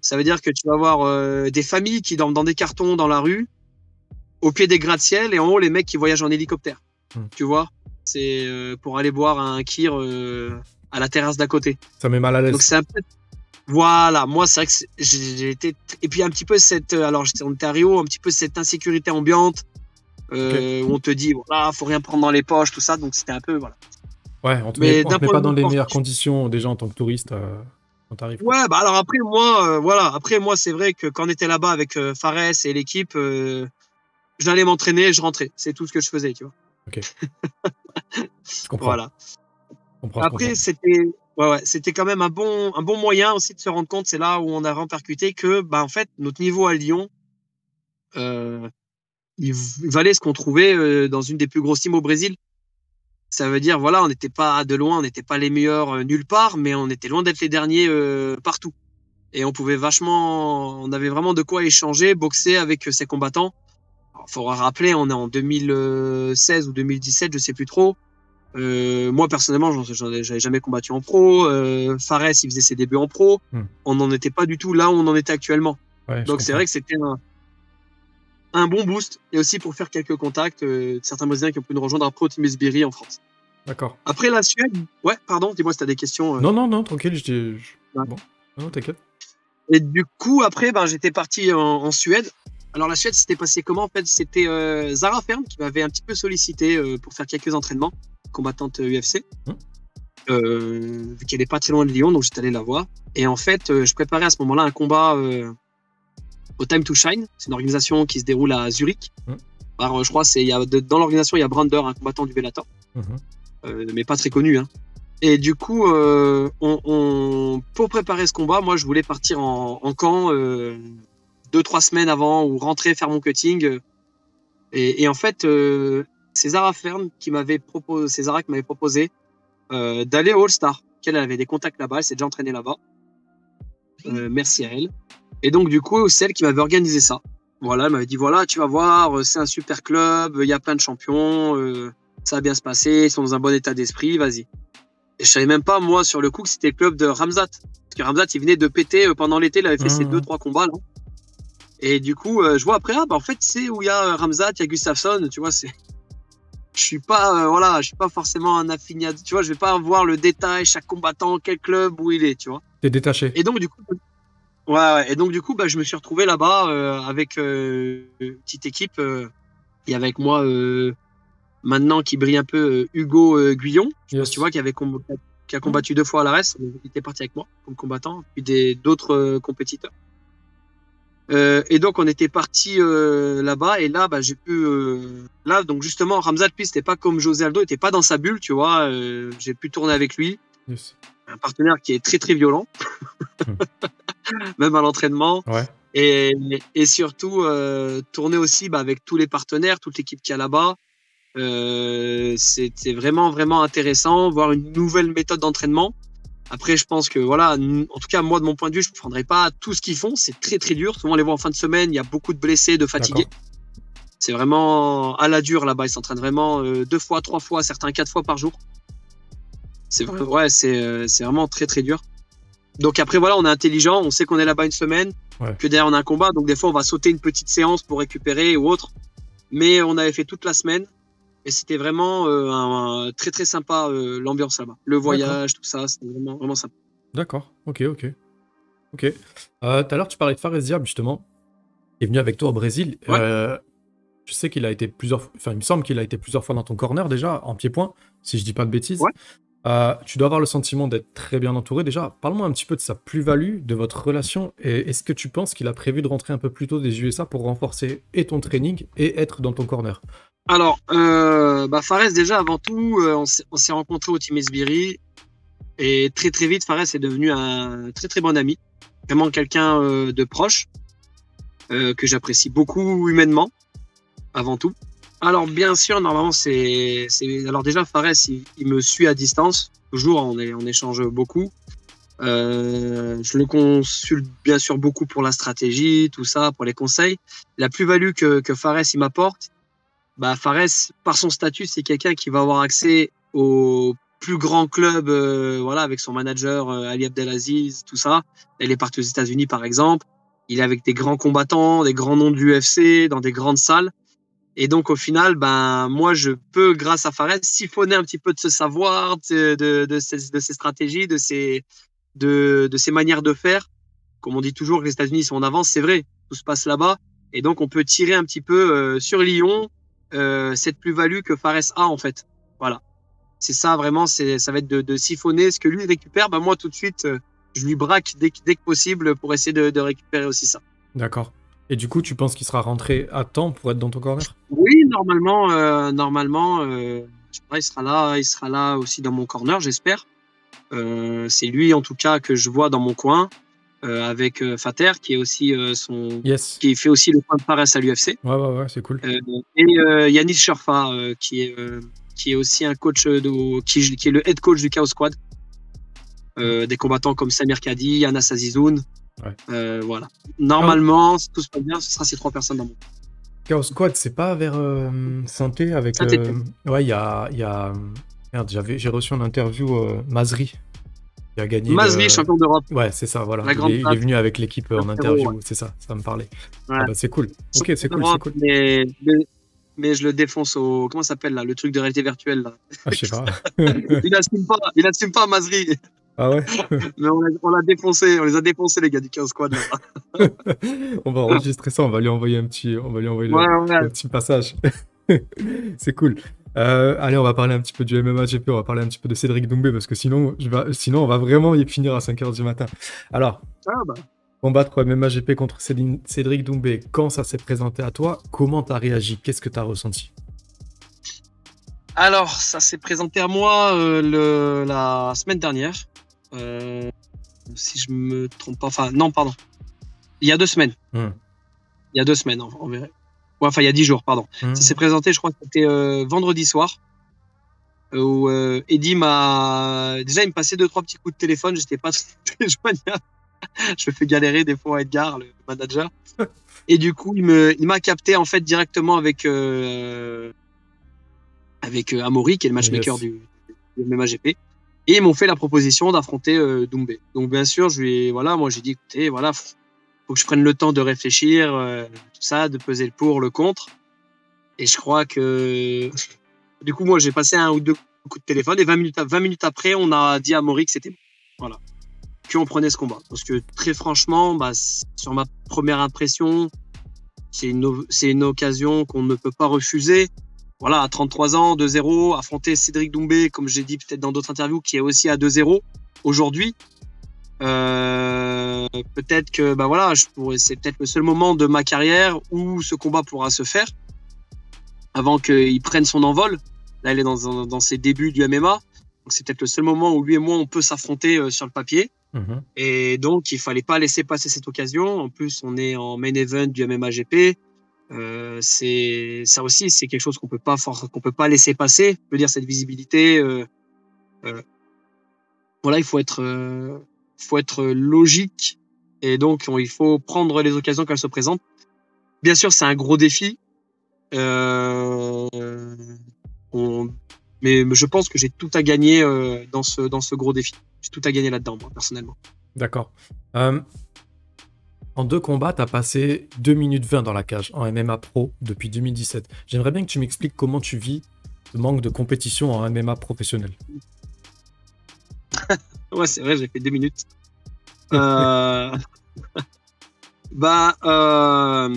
Ça veut dire que tu vas avoir des familles qui dorment dans des cartons dans la rue, au pied des gratte-ciel, et en haut les mecs qui voyagent en hélicoptère. Hmm. Tu vois, c'est pour aller boire un kir à la terrasse d'à côté. Ça met mal à l'aise. Donc c'est un peu. Voilà, moi c'est vrai que j'ai été et puis un petit peu cette euh, alors j'étais en Ontario, un petit peu cette insécurité ambiante euh, où on te dit voilà faut rien prendre dans les poches tout ça donc c'était un peu voilà. Ouais, on te Mais met, on te met pas dans les meilleures conditions déjà en tant que touriste euh, quand t'arrives. Ouais, bah alors après moi, euh, voilà, après moi c'est vrai que quand on était là-bas avec Fares et l'équipe, j'allais m'entraîner, et je rentrais, c'est tout ce que je faisais, tu vois. <laughs> Je comprends. Voilà. je comprends, Après c'était, ouais, ouais, c'était quand même un bon, un bon moyen aussi de se rendre compte. C'est là où on a répercuté que, bah en fait, notre niveau à Lyon, euh, il, valait ce qu'on trouvait euh, dans une des plus grosses teams au Brésil. Ça veut dire, voilà, on n'était pas de loin, on n'était pas les meilleurs euh, nulle part, mais on était loin d'être les derniers euh, partout. Et on pouvait vachement, on avait vraiment de quoi échanger, boxer avec ces combattants. Il faudra rappeler, on est en 2016 ou 2017, je sais plus trop. Euh, moi personnellement, j'avais jamais combattu en pro. Euh, Fares, il faisait ses débuts en pro. Hmm. On n'en était pas du tout là où on en était actuellement. Ouais, Donc c'est vrai que c'était un, un bon boost et aussi pour faire quelques contacts euh, certains Brésiliens qui ont pu nous rejoindre après au Team en France. D'accord. Après la Suède, ouais, pardon, dis-moi si tu as des questions. Non, non, non, tranquille, je dis. je- Ouais. Bon, non, t'inquiète. Et du coup, après, ben, j'étais parti en, en Suède. Alors la Suède, c'était passé comment En fait, c'était euh, Zara Ferm qui m'avait un petit peu sollicité euh, pour faire quelques entraînements, combattante euh, UFC. Euh, vu qu'elle est pas très loin de Lyon, donc j'étais allé la voir. Et en fait, je préparais à ce moment-là un combat au Time to Shine. C'est une organisation qui se déroule à Zurich. Alors, euh, je crois c'est il y a dans l'organisation il y a Brander, un combattant du Bellator euh, mais pas très connu. Hein. Et du coup, on, on- pour préparer ce combat, moi, je voulais partir en, en camp deux, trois semaines avant ou rentrer faire mon cutting. Et, et en fait, euh, c'est Zara Fern qui m'avait proposé, c'est Zara qui m'avait proposé euh, d'aller au All-Star. Qu'elle avait des contacts là-bas, elle s'est déjà entraînée là-bas. Euh, merci à elle. Et donc, du coup, c'est elle qui m'avait organisé ça. Voilà, elle m'avait dit voilà, tu vas voir, euh, c'est un super club, il y a plein de champions. euh, ça va bien se passer, ils sont dans un bon état d'esprit, vas-y. Et je savais même pas, moi, sur le coup, que c'était le club de Ramzat. Parce que Ramzat, il venait de péter pendant l'été, il avait fait ses Mhm. deux, trois combats, là. Et du coup, euh, je vois après, ah, bah, en fait, c'est où il y a euh, Ramzat, il y a Gustafsson, tu vois, c'est. <laughs> Je suis pas, euh, voilà, je suis pas forcément un affinat, tu vois, je vais pas voir le détail, chaque combattant, quel club, où il est, tu vois. T'es détaché. Et donc, du coup, Ouais, ouais. Et donc, du coup, bah, je me suis retrouvé là-bas euh, avec une petite équipe. et avec moi, maintenant, qui brille un peu, Hugo Guyon. Yes. tu vois, qui, avait qui a combattu deux fois à l'ARES. Il était parti avec moi comme combattant. Puis d'autres compétiteurs. Euh, et donc, on était parti euh, là-bas. Et là, bah, j'ai pu. euh, là, donc, justement, Ramzat, lui, c'était pas comme José Aldo, il était pas dans sa bulle, tu vois. j'ai pu tourner avec lui Yes. un partenaire qui est très très violent, <laughs> même à l'entraînement. Ouais. Et, et surtout, tourner aussi bah, avec tous les partenaires, toute l'équipe qui est là-bas. Euh, C'était vraiment vraiment intéressant, voir une nouvelle méthode d'entraînement. Après, je pense que voilà, en tout cas moi de mon point de vue, je ne prendrai pas tout ce qu'ils font. C'est très très dur. Souvent on les voit en fin de semaine, il y a beaucoup de blessés, de fatigués. C'est vraiment à la dure là-bas. Ils s'entraînent vraiment euh, deux fois, trois fois, certains quatre fois par jour. C'est vrai, ouais, c'est euh, c'est vraiment très très dur. Donc après voilà, on est intelligent, on sait qu'on est là-bas une semaine, Ouais. que derrière on a un combat, donc des fois on va sauter une petite séance pour récupérer ou autre. Mais on avait fait toute la semaine et c'était vraiment euh, un, un- très très sympa euh, l'ambiance là-bas, le voyage, tout ça, c'était vraiment vraiment sympa. D'accord, ok, ok. Ok. Euh, Tout à l'heure, tu parlais de Fares Diab, justement. Il est venu avec toi au Brésil. Ouais. Je sais qu'il a été plusieurs fois, enfin, il me semble qu'il a été plusieurs fois dans ton corner déjà, en pied-point, si je dis pas de bêtises. Ouais. Euh, tu dois avoir le sentiment d'être très bien entouré. Déjà, parle-moi un petit peu de sa plus-value, de votre relation. Et est-ce que tu penses qu'il a prévu de rentrer un peu plus tôt des USA pour renforcer et ton training et être dans ton corner? Alors, euh, bah Fares déjà avant tout, euh, on s'est- on s'est rencontrés au Team Esbiri et très très vite Fares est devenu un très très bon ami, vraiment quelqu'un euh, de proche euh, que j'apprécie beaucoup humainement avant tout. Alors bien sûr, normalement c'est c'est alors déjà Fares il, il me suit à distance toujours, on est on échange beaucoup. Euh, je le consulte bien sûr beaucoup pour la stratégie, tout ça, pour les conseils. La plus-value que, que Fares il m'apporte, bah, Fares, par son statut, c'est quelqu'un qui va avoir accès aux plus grands clubs, euh, voilà, avec son manager euh, Ali Abdelaziz, tout ça. Il est parti aux États-Unis, par exemple. Il est avec des grands combattants, des grands noms du UFC, dans des grandes salles. Et donc, au final, ben, moi, je peux, grâce à Fares, siphonner un petit peu de ce savoir, de, de, de, ses, stratégies, de ses, de, de ses manières de faire. Comme on dit toujours les États-Unis sont en avance, c'est vrai, tout se passe là-bas. Et donc, on peut tirer un petit peu euh, sur Lyon euh, cette plus-value que Fares a, en fait. Voilà. C'est ça, vraiment, c'est, ça va être de, de siphonner ce que lui récupère. Ben, moi, tout de suite, euh, je lui braque dès, que- dès que possible pour essayer de, de récupérer aussi ça. D'accord. Et du coup, tu penses qu'il sera rentré à temps pour être dans ton corner? Oui, normalement, euh, normalement, euh, je sais pas, il sera là, il sera là aussi dans mon corner, j'espère. Euh, c'est lui, en tout cas, que je vois dans mon coin avec euh, Fater, qui est aussi euh, son, Yes. qui fait aussi le coin de Fares à l'UFC. Ouais, ouais, ouais, c'est cool. Euh, et euh, Yanis Sherfa, euh, qui est euh, qui est aussi un coach de, qui, qui est le head coach du Chaos Squad. Euh, des combattants comme Samir Kadi, Anas Azizoun. Ouais. Euh, voilà. Normalement, si tout se passe bien, ce sera ces trois personnes dans mon. Chaos Squad, c'est pas vers euh, Sainté avec. Euh, Ouais, il y a. Y a... Merde, j'avais- j'ai reçu en interview euh, Mazri. Qui a gagné. Mazri, le- champion d'Europe. Ouais, c'est ça, voilà. La il, est, il est venu avec l'équipe en interview, c'est ça, ça me parlait. Ouais. Ah bah, c'est cool. Ok, c'est cool, c'est cool. Mais, mais, mais je le défonce au. Comment ça s'appelle là Le truc de réalité virtuelle là. Ah, je sais pas. <laughs> Il assume pas, il assume pas Mazri. ah ouais? <laughs> Mais on l'a on l'a défoncé, on les a défoncés les gars du Chaos Squad. Là. <laughs> On va enregistrer ça, on va lui envoyer un petit, on va lui envoyer Ouais, le petit passage. c'est cool. Euh, allez, on va parler un petit peu du MMA GP, on va parler un petit peu de Cédric Doumbé parce que sinon, je vais, sinon on va vraiment y finir à 5h du matin. Alors, Ah, bah. combattre MMA GP contre Cédric Doumbé, quand ça s'est présenté à toi, comment t'as réagi? Qu'est-ce que t'as ressenti? Alors, ça s'est présenté à moi euh, le, la semaine dernière. Euh, si je me trompe pas. Enfin, non, pardon. Il y a deux semaines. Hmm. Il y a deux semaines, on, on verrait. Ouais, enfin, il y a dix jours, pardon. Hmm. Ça s'est présenté, je crois que c'était euh, vendredi soir. euh, Où euh, Eddie m'a. Déjà, il me passait deux, trois petits coups de téléphone. J'étais pas très <laughs> joignable. je me fais galérer des fois à Edgar, le manager. <laughs> Et du coup, il m'a capté en fait directement avec euh, avec Amaury, qui est le matchmaker Yes. du, du MMAGP. Et ils m'ont fait la proposition d'affronter euh, Doumbé. Donc bien sûr, je lui ai, voilà, moi j'ai dit écoutez, voilà, faut, que je prenne le temps de réfléchir, euh, tout ça, de peser le pour, le contre. Et je crois que du coup, moi j'ai passé un ou deux coups de téléphone et 20 minutes, à- 20 minutes après, on a dit à Amaury que c'était voilà. qu'on prenait ce combat. Parce que très franchement, bah, sur ma première impression, c'est une, c'est une occasion qu'on ne peut pas refuser. Voilà, à 33 ans, 2-0, affronter Cédric Doumbé, comme j'ai dit peut-être dans d'autres interviews, qui est aussi à 2-0 aujourd'hui. Euh, peut-être que bah voilà, je pourrais, c'est peut-être le seul moment de ma carrière où ce combat pourra se faire avant qu'il prenne son envol. Là, il est dans, dans ses débuts du MMA. Donc, c'est peut-être le seul moment où lui et moi, on peut s'affronter euh, sur le papier. Mhm. Et donc, il fallait pas laisser passer cette occasion. En plus, on est en main event du MMA GP. Euh, c'est ça aussi, c'est quelque chose qu'on peut pas for- qu'on peut pas laisser passer. Je veux dire cette visibilité. Voilà, il faut être, faut être logique et donc on- il faut prendre les occasions qu'elles se présentent. Bien sûr, c'est un gros défi. Euh, mais je pense que j'ai tout à gagner euh, dans ce dans ce gros défi. J'ai tout à gagner là-dedans, moi, personnellement. D'accord. Euh, en deux combats, tu as passé 2 minutes 20 dans la cage en MMA Pro depuis 2017. J'aimerais bien que tu m'expliques comment tu vis le manque de compétition en MMA professionnel. <laughs> Ouais, c'est vrai, j'ai fait deux minutes. Euh... <laughs> bah, euh...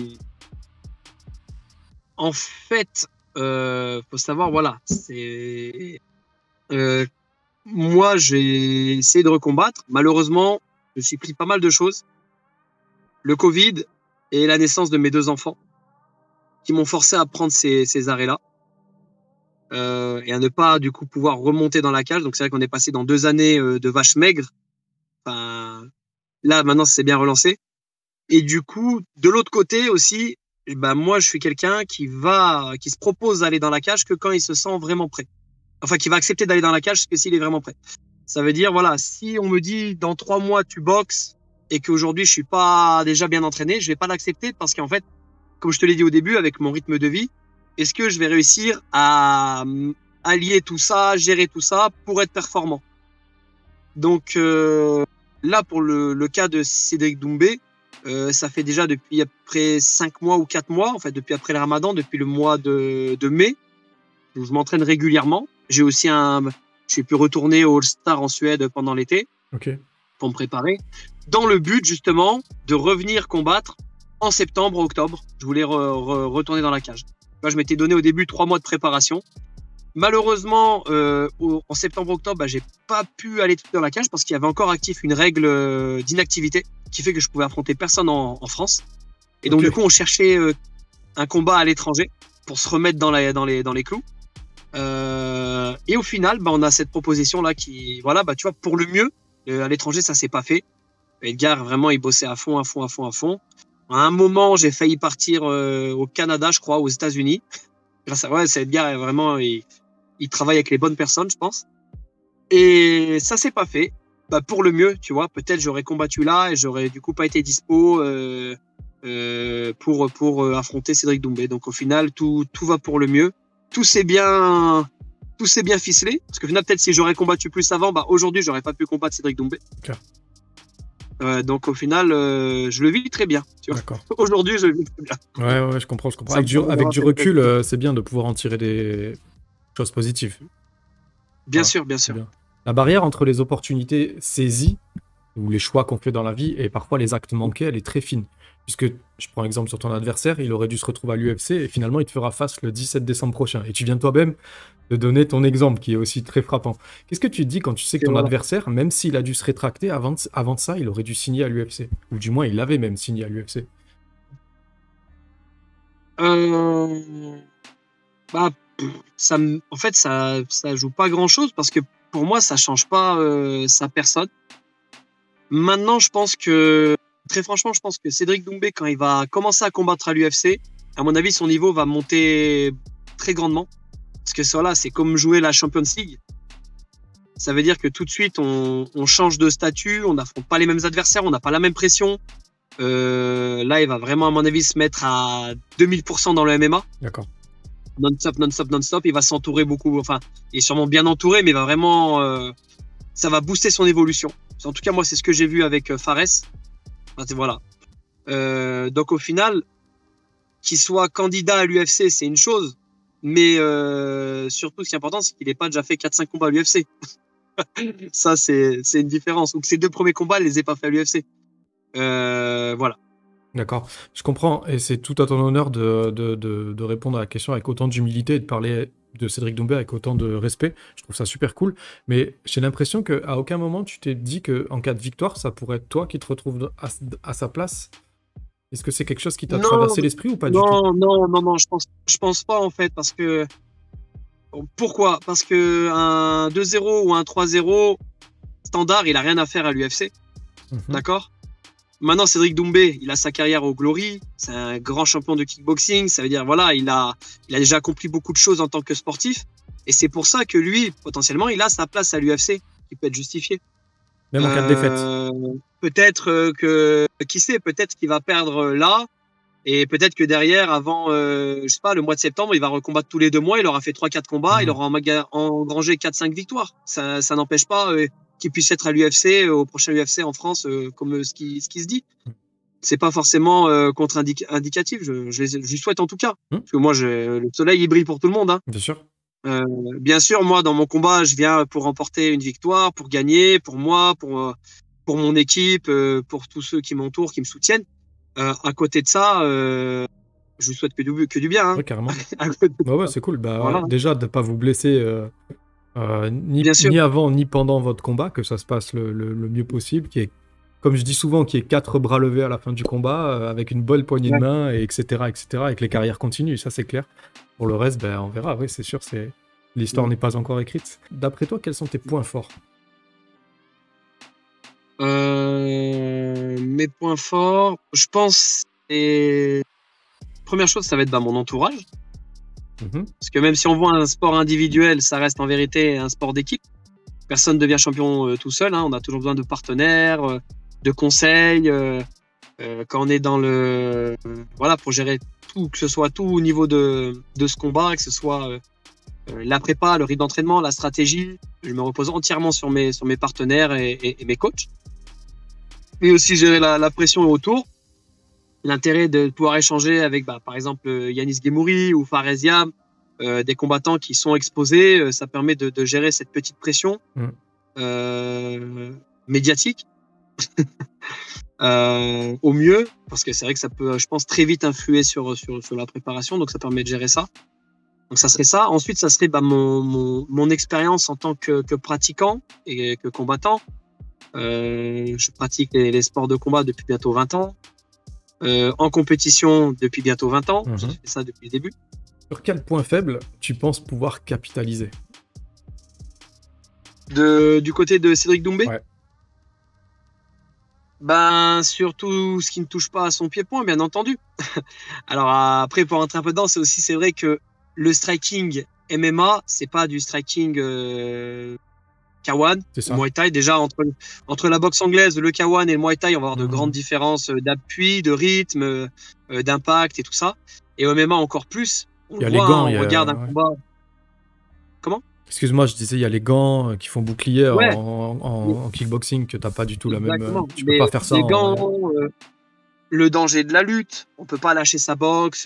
en fait, euh, faut savoir, voilà, c'est euh, moi, j'ai essayé de recombattre. Malheureusement, je suis pris pas mal de choses. Le Covid et la naissance de mes deux enfants qui m'ont forcé à prendre ces, ces arrêts-là euh, et à ne pas du coup pouvoir remonter dans la cage. Donc c'est vrai qu'on est passé dans deux années euh, de vaches maigres. Enfin, là maintenant c'est bien relancé. Et du coup, de l'autre côté aussi, eh ben moi je suis quelqu'un qui va, qui se propose d'aller dans la cage que quand il se sent vraiment prêt. Enfin, qui va accepter d'aller dans la cage que s'il est vraiment prêt. Ça veut dire voilà, si on me dit dans trois mois tu boxes et qu'aujourd'hui je suis pas déjà bien entraîné, je vais pas l'accepter parce qu'en fait, comme je te l'ai dit au début, avec mon rythme de vie, est-ce que je vais réussir à allier tout ça, gérer tout ça pour être performant? Donc euh, là, pour le, le cas de Cédric Doumbé, euh, ça fait déjà depuis après cinq mois ou quatre mois, en fait depuis après le Ramadan, depuis le mois de, de mai, où je m'entraîne régulièrement. J'ai aussi un, j'ai pu retourner au All-Star en Suède pendant l'été pour me préparer, dans le but justement de revenir combattre en septembre, octobre. Je voulais re- re- retourner dans la cage. Je m'étais donné au début trois mois de préparation. Malheureusement, euh, en septembre-octobre, bah, j'ai pas pu aller dans la cage parce qu'il y avait encore actif une règle euh, d'inactivité qui fait que je pouvais affronter personne en, en France. Et donc du coup, on cherchait euh, un combat à l'étranger pour se remettre dans, la, dans, les, dans les clous. Euh, et au final, bah, on a cette proposition là qui, voilà, bah, tu vois, pour le mieux, à l'étranger, ça s'est pas fait. Edgar, vraiment, il bossait à fond, à fond, à fond, à fond. À un moment, j'ai failli partir euh, au Canada, je crois, aux États-Unis. <laughs> Grâce à ouais, c'est Edgar, vraiment, il, il travaille avec les bonnes personnes, je pense. Et ça s'est pas fait. Bah, pour le mieux, tu vois. Peut-être j'aurais combattu là et j'aurais du coup pas été dispo euh, euh, pour pour affronter Cédric Doumbé. Donc au final, tout tout va pour le mieux. Tout s'est bien tout s'est bien ficelé. Parce que final, peut-être si j'aurais combattu plus avant, bah aujourd'hui, j'aurais pas pu combattre Cédric Doumbé. Euh, donc au final, euh, je le vis très bien. <laughs> Aujourd'hui, je le vis très bien. Ouais, ouais, je comprends, je comprends. Avec du, avec recul, euh, c'est bien de pouvoir en tirer des choses positives. Bien sûr, bien sûr. bien. La barrière entre les opportunités saisies ou les choix qu'on fait dans la vie et parfois les actes manqués, elle est très fine. Puisque je prends exemple sur ton adversaire, il aurait dû se retrouver à l'UFC et finalement il te fera face le 17 décembre prochain. Et tu viens toi-même de donner ton exemple qui est aussi très frappant. Qu'est-ce que tu dis quand tu sais que ton voilà. adversaire, même s'il a dû se rétracter avant ça, il aurait dû signer à l'UFC Ou du moins il avait même signé à l'UFC. Euh, bah, ça, me- en fait, ça, ça joue pas grand chose parce que pour moi, ça change pas euh, sa personne. Maintenant, je pense que, très franchement, je pense que Cédric Doumbé, quand il va commencer à combattre à l'UFC, à mon avis, son niveau va monter très grandement. Parce que ça, là, c'est comme jouer la Champions League. Ça veut dire que tout de suite, on, on change de statut, on n'affronte pas les mêmes adversaires, on n'a pas la même pression. Euh, là, il va vraiment, à mon avis, se mettre à 2000% dans le MMA. D'accord. Non-stop, non-stop, non-stop. Il va s'entourer beaucoup. Enfin, il est sûrement bien entouré, mais il va vraiment. euh, ça va booster son évolution. En tout cas, moi, c'est ce que j'ai vu avec euh, Fares. Voilà. Euh, donc, au final, qu'il soit candidat à l'UFC, c'est une chose. Mais euh, surtout, ce qui est important, c'est qu'il n'ait pas déjà fait 4-5 combats à l'UFC. <laughs> ça, c'est une différence. Donc, ces deux premiers combats, elle les ai pas fait à l'UFC. Euh, voilà. D'accord, je comprends, et c'est tout à ton honneur de, de, de, répondre à la question avec autant d'humilité et de parler de Cédric Doumbé avec autant de respect. Je trouve ça super cool, mais j'ai l'impression qu'à aucun moment tu t'es dit qu'en cas de victoire, ça pourrait être toi qui te retrouves à, à sa place. Est-ce que c'est quelque chose qui t'a traversé l'esprit ou pas du tout? Non, non, non, non, je pense, je pense pas en fait, parce que. Pourquoi? Parce que un 2-0 ou un 3-0 standard, il a rien à faire à l'UFC. Mhm. D'accord? Maintenant, Cédric Doumbé, il a sa carrière au Glory. C'est un grand champion de kickboxing. Ça veut dire, voilà, il a, il a déjà accompli beaucoup de choses en tant que sportif. Et c'est pour ça que lui, potentiellement, il a sa place à l'UFC, qui peut être justifiée. Même en cas de défaite. Euh, peut-être euh, que, qui sait, peut-être qu'il va perdre euh, là. Et peut-être que derrière, avant, je sais pas, le mois de septembre, il va recombattre tous les deux mois. Il aura fait 3-4 combats. Il mmh. aura engrangé 4-5 victoires. Ça, ça n'empêche pas qui puisse être à l'UFC, euh, au prochain UFC en France, euh, comme euh, ce qui, ce qui se dit. C'est pas forcément contre-indicatif, je, je, je, souhaite en tout cas. Mmh. Parce que moi, je, le soleil, il brille pour tout le monde. Hein. Bien sûr. Euh, bien sûr, moi, dans mon combat, je viens pour remporter une victoire, pour gagner, pour moi, pour, pour mon équipe, pour tous ceux qui m'entourent, qui me soutiennent. Euh, à côté de ça, euh, je vous souhaite que du, que du bien. Hein. Ouais, carrément. <laughs> ouais, c'est cool. Bah, Déjà, de ne pas vous blesser euh, ni, ni, avant ni pendant votre combat, que ça se passe le, mieux possible, qui est, comme je dis souvent, qui est quatre bras levés à la fin du combat, euh, avec une bonne poignée de main, et etc., etc., et que les carrières continuent, ça c'est clair. Pour le reste, ben, on verra, oui, c'est sûr, c'est l'histoire n'est pas encore écrite. D'après toi, quels sont tes points forts? Euh, Mes points forts, je pense, et... première chose, ça va être dans mon entourage. Mhm. Parce que même si on voit un sport individuel, ça reste en vérité un sport d'équipe. Personne ne devient champion euh, tout seul. Hein. On a toujours besoin de partenaires, euh, de conseils. Euh, quand on est dans le. voilà, pour gérer tout, que ce soit tout au niveau de, de ce combat, que ce soit la prépa, le rythme d'entraînement, la stratégie. Je me repose entièrement sur mes, sur mes partenaires et, mes coachs. Et aussi gérer la, la pression autour l'intérêt de pouvoir échanger avec, bah, par exemple, Yanis Gemouri ou Fareziam, euh, des combattants qui sont exposés, euh, ça permet de, de, gérer cette petite pression mm. euh, médiatique <laughs> euh, au mieux, parce que c'est vrai que ça peut, je pense, très vite influer sur, sur, sur, la préparation, donc ça permet de gérer ça. Donc ça serait ça. Ensuite, ça serait bah, mon, mon, mon expérience en tant que, que, pratiquant et que combattant. Euh, je pratique les, les, sports de combat depuis bientôt 20 ans. Euh, en compétition depuis bientôt 20 ans. J'ai mhm. fait ça depuis le début. Sur quel point faible tu penses pouvoir capitaliser? De, Du côté de Cédric Doumbé? Ouais. Ben, surtout ce qui ne touche pas à son pied-point, bien entendu. <laughs> Alors après, pour rentrer un peu dedans, c'est aussi c'est vrai que le striking MMA, c'est pas du striking euh, Kawan, Muay Thai. Déjà, entre, entre la boxe anglaise, le Kawan et le Muay Thai, on va avoir de mhm. grandes différences euh, d'appui, de rythme, euh, euh, d'impact et tout ça. Et au MMA, encore plus. On il y a les gants, on regarde un combat. Comment? Excuse-moi, je disais, il y a les gants qui font bouclier en, kickboxing que tu n'as pas du tout la même. Tu peux pas faire ça. Les gants, le danger de la lutte. On peut pas lâcher sa boxe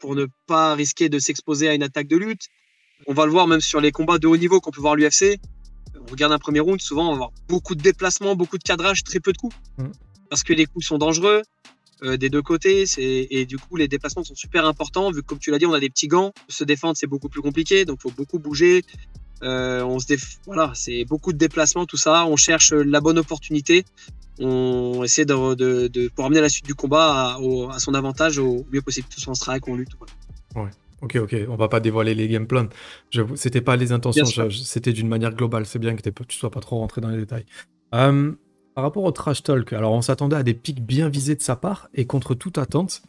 pour ne pas risquer de s'exposer à une attaque de lutte. On va le voir même sur les combats de haut niveau qu'on peut voir à l'UFC on regarde un premier round, souvent on va avoir beaucoup de déplacements, beaucoup de cadrage, très peu de coups. Mm. Parce que les coups sont dangereux euh, des deux côtés, et du coup les déplacements sont super importants, vu que comme tu l'as dit, on a des petits gants, se défendre c'est beaucoup plus compliqué, donc il faut beaucoup bouger. Euh, on se voilà, c'est beaucoup de déplacements, tout ça. On cherche la bonne opportunité. On essaie de, de, pour amener la suite du combat à, son avantage au mieux possible, tout en strike, on lutte. Ouais. Ok, ok, on va pas dévoiler les game plans. C'était pas les intentions, c'était d'une manière globale. C'est bien que tu sois pas trop rentré dans les détails. Euh, par rapport au trash talk, alors on s'attendait à des pics bien visés de sa part et contre toute attente,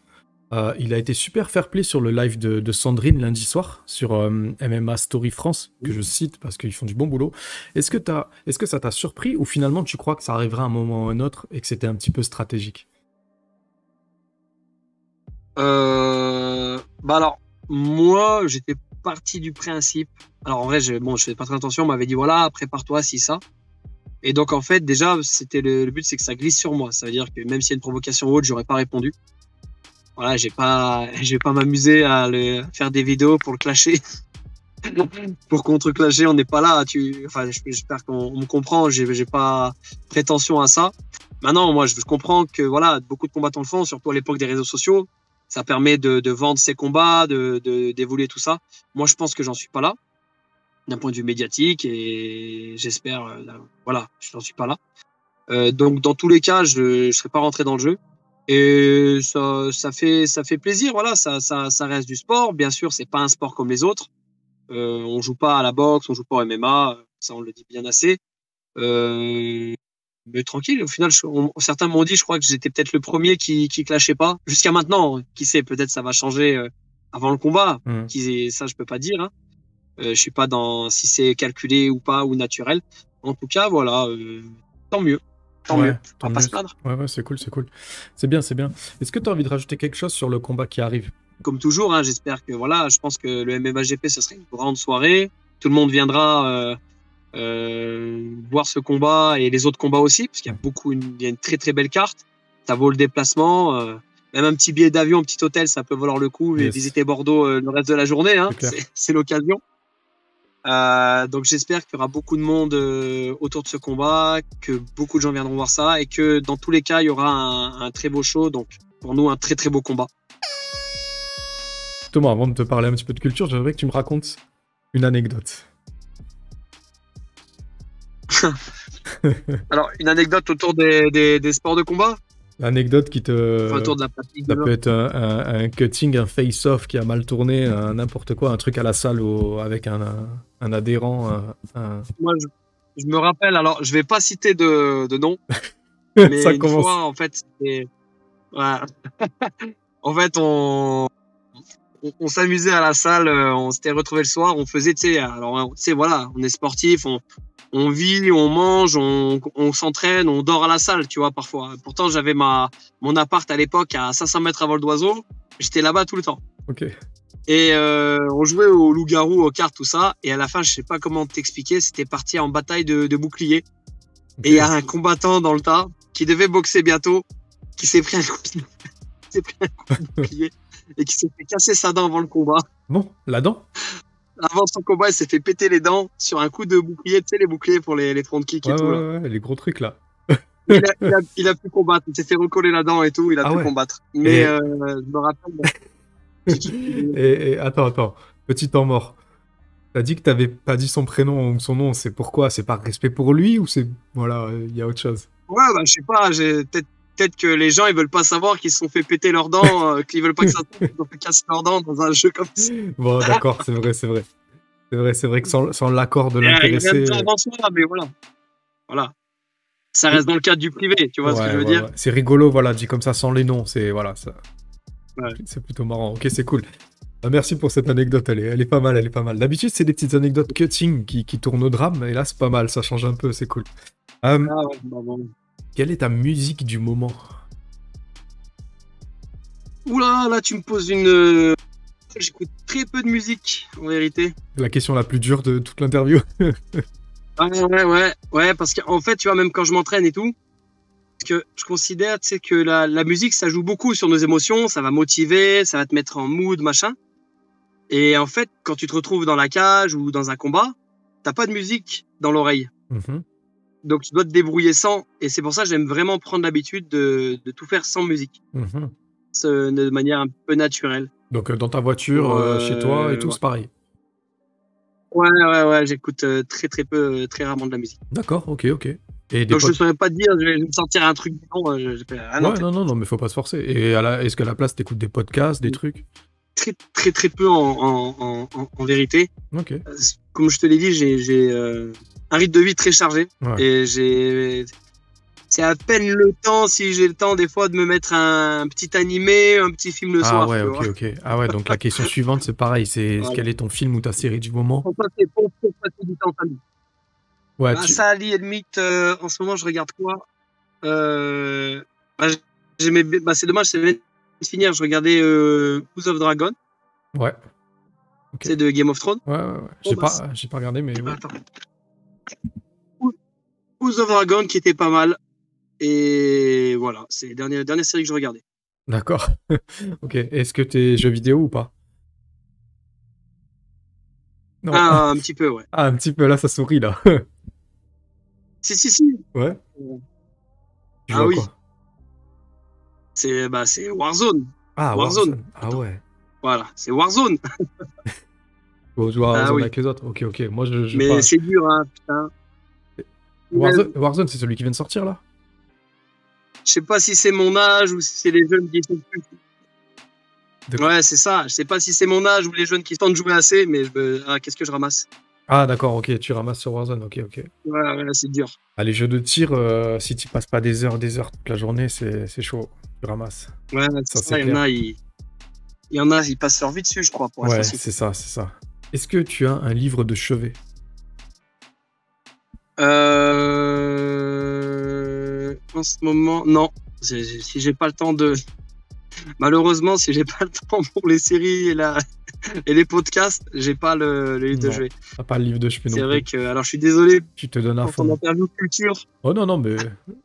euh, il a été super fair play sur le live de, Sandrine lundi soir sur euh, MMA Story France, que je cite parce qu'ils font du bon boulot. Est-ce que, est -ce que ça t'a surpris ou finalement tu crois que ça arrivera un moment ou un autre et que c'était un petit peu stratégique? Euh... Bah alors, moi, j'étais parti du principe. Alors en vrai, je, bon, je fais pas très attention. On m'avait dit voilà, prépare-toi, si ça. Et donc en fait, déjà, c'était le, but, c'est que ça glisse sur moi. Ça veut dire que même s'il y a une provocation haute, j'aurais pas répondu. Voilà, j'ai pas, <laughs> je vais pas m'amuser à le, faire des vidéos pour le clasher. <laughs> pour contreclasher, on n'est pas là. Tu, enfin, j'espère qu'on me comprend. J'ai, j'ai pas prétention à ça. Maintenant, moi, je, comprends que voilà, beaucoup de combattants le font, surtout à l'époque des réseaux sociaux. Ça permet de, vendre ses combats, de, d'évoluer tout ça. Moi, je pense que j'en suis pas là, d'un point de vue médiatique, et j'espère, euh, voilà, je n'en suis pas là. Euh, donc, dans tous les cas, je ne serai pas rentré dans le jeu. Et ça, fait, ça fait plaisir, voilà, ça reste du sport. Bien sûr, c'est pas un sport comme les autres. Euh, on joue pas à la boxe, on joue pas au MMA, ça on le dit bien assez. Euh, mais tranquille, au final, certains m'ont dit, je crois que j'étais peut-être le premier qui, qui clashait pas. Jusqu'à maintenant, qui sait, peut-être ça va changer euh, avant le combat. Mmh. Qui, ça, je peux pas dire. Hein. Euh, je suis pas dans si c'est calculé ou pas ou naturel. En tout cas, voilà, euh, tant mieux. Tant mieux. On va pas se plaindre. Ouais, ouais, c'est cool, c'est cool. C'est bien, c'est bien. Est-ce que tu as envie de rajouter quelque chose sur le combat qui arrive? Comme toujours, hein, j'espère que voilà, je pense que le MMA GP, ce serait une grande soirée. Tout le monde viendra euh, euh, voir ce combat et les autres combats aussi, parce qu'il y a beaucoup, une, il y a une très très belle carte. Ça vaut le déplacement. Euh, même un petit billet d'avion, un petit hôtel, ça peut valoir le coup. et Visiter Bordeaux euh, le reste de la journée, hein, c'est l'occasion. Donc j'espère qu'il y aura beaucoup de monde autour de ce combat, que beaucoup de gens viendront voir ça et que dans tous les cas, il y aura un, un très beau show. Donc pour nous, un très très beau combat. Thomas, avant de te parler un petit peu de culture, j'aimerais que tu me racontes une anecdote. <laughs> Alors, une anecdote autour des, sports de combat Anecdote qui te. autour de la pratique. Ça peut être un, cutting, un face-off qui a mal tourné, n'importe quoi, un truc à la salle avec un, adhérent. Moi, je, me rappelle, alors je vais pas citer de, de nom, <laughs> mais une fois, en fait, <laughs> en fait, on, on, s'amusait à la salle, on s'était retrouvé le soir, on faisait, tu sais, alors, tu sais, voilà, on est sportif, on, on vit, on mange, on, s'entraîne, on dort à la salle, tu vois, parfois. Pourtant, j'avais ma mon appart à l'époque à 500 mètres à vol d'oiseau. J'étais là-bas tout le temps. Ok. Et euh, on jouait au loup-garou, aux cartes, tout ça. Et à la fin, je sais pas comment t'expliquer, c'était parti en bataille de, de boucliers. Et il y a un combattant dans le tas qui devait boxer bientôt, qui s'est pris un coup de, <laughs> pris un coup de bouclier et qui s'est fait casser sa dent avant le combat. Bon, la dent avant son combat, il s'est fait péter les dents sur un coup de bouclier, tu sais, les boucliers pour les, les front kicks et tout. Ouais, les gros trucs là. il, a, pu combattre, il s'est fait recoller la dent et tout, il a ah pu combattre. Mais euh, je me rappelle. <laughs> et, attends, attends, petit temps mort. T'as dit que t'avais pas dit son prénom ou son nom, c'est pourquoi? C'est par respect pour lui ou c'est. Voilà, il y a autre chose? Ouais, bah, je sais pas, j'ai peut-être peut-être que les gens ils veulent pas savoir qu'ils se sont fait péter leurs dents, euh, qu'ils veulent pas que ça <laughs> se fait casser leurs dents dans un jeu comme ça. Bon, d'accord, c'est vrai, c'est vrai. C'est vrai, c'est vrai que sans, sans l'accord de l'intéressé. mais voilà. Voilà. Ça reste dans le cadre du privé, tu vois ce que je veux dire? C'est rigolo, voilà, dit comme ça sans les noms, c'est voilà, ça. C'est plutôt marrant. Ok, c'est cool. Bah, merci pour cette anecdote, elle est, elle est pas mal, elle est pas mal. D'habitude, c'est des petites anecdotes cutting qui, qui tournent au drame, et là, c'est pas mal, ça change un peu, c'est cool. Euh, ah, bah, bon. Quelle est ta musique du moment? Oula, là tu me poses une. Euh, j'écoute très peu de musique, en vérité. La question la plus dure de toute l'interview. <laughs> ah, ouais, ouais, ouais, parce qu'en fait, tu vois, même quand je m'entraîne et tout, que je considère que la, la, musique, ça joue beaucoup sur nos émotions, ça va motiver, ça va te mettre en mood, machin. Et en fait, quand tu te retrouves dans la cage ou dans un combat, t'as pas de musique dans l'oreille. Mhm. Donc tu dois te débrouiller sans. Et c'est pour ça que j'aime vraiment prendre l'habitude de, de, tout faire sans musique. Mhm. De manière un peu naturelle. Donc euh, dans ta voiture, euh, chez toi et tout, c'est pareil. Ouais, ouais, ouais, j'écoute euh, très très peu, très rarement de la musique. D'accord, ok, ok. Et Donc je ne saurais pas te dire, je vais me sortir un truc. Non, ah, non, non, non, non, mais faut pas se forcer. Et est-ce qu'à la place, tu écoutes des podcasts, des trucs? Très très très peu en, en, en, en vérité. Ok. Comme je te l'ai dit, j'ai un rythme de vie très chargé. Et j'ai. C'est à peine le temps, si j'ai le temps des fois de me mettre un petit animé, un petit film le ah soir. Ah ouais, ok, ok. Ah ouais, donc la question <laughs> suivante, c'est pareil, c'est quel est ton film ou ta série du moment? Pour passer, pour, passer du temps famille. Ouais, bah, Ça, Ali Elmite, euh, en ce moment, je regarde quoi? Euh, bah, bah, C'est dommage, c'est de finir. Je regardais euh, House of Dragon. Ouais. C'est de Game of Thrones. Ouais, ouais, ouais. J'ai bah, pas, pas regardé, mais. Ouais. Attends. House of Dragon qui était pas mal. Et voilà, c'est la dernière, dernière série que je regardais. D'accord. <laughs> ok. Est-ce que tu es jeu vidéo ou pas? Non. Ah, <laughs> un petit peu, ouais. Ah, un petit peu, là, ça sourit, là. <laughs> Si, si, si. ouais. Tu Ah oui. C'est bah, c'est Warzone. Ah, Warzone. Warzone. Ah ouais. Voilà, c'est Warzone. Faut jouer à Ah Warzone oui. avec les autres. Ok, ok. Moi, je. je Mais pas- c'est dur, hein, putain. Warzone, Warzone, c'est celui qui vient de sortir, là? Je sais pas si c'est mon âge ou si c'est les jeunes qui sont plus. Ouais, c'est ça. Je sais pas si c'est mon âge ou les jeunes qui tentent de jouer assez, mais me... ah, qu'est-ce que je ramasse? Ah, d'accord, ok. Tu ramasses sur Warzone. Ok, ok. Ouais, ouais, c'est dur. Ah, les jeux de tir, euh, si tu passes pas des heures, des heures toute la journée, c'est chaud. Tu ramasses. Ouais, Ça, ça. Il y en a, ils... il y en a, ils passent leur vie dessus, je crois, pour Ouais, c'est ça, c'est ça. Est-ce que tu as un livre de chevet? Euh... En ce moment, non. Si j'ai pas le temps de. Malheureusement, si j'ai pas le temps pour les séries et, la... et les podcasts, j'ai pas le, le livre de chevet. T'as pas le livre de chevet non C'est vrai que. Alors, je suis désolé Tu te donnes pour ton fond. interview culture. Oh non, non, mais.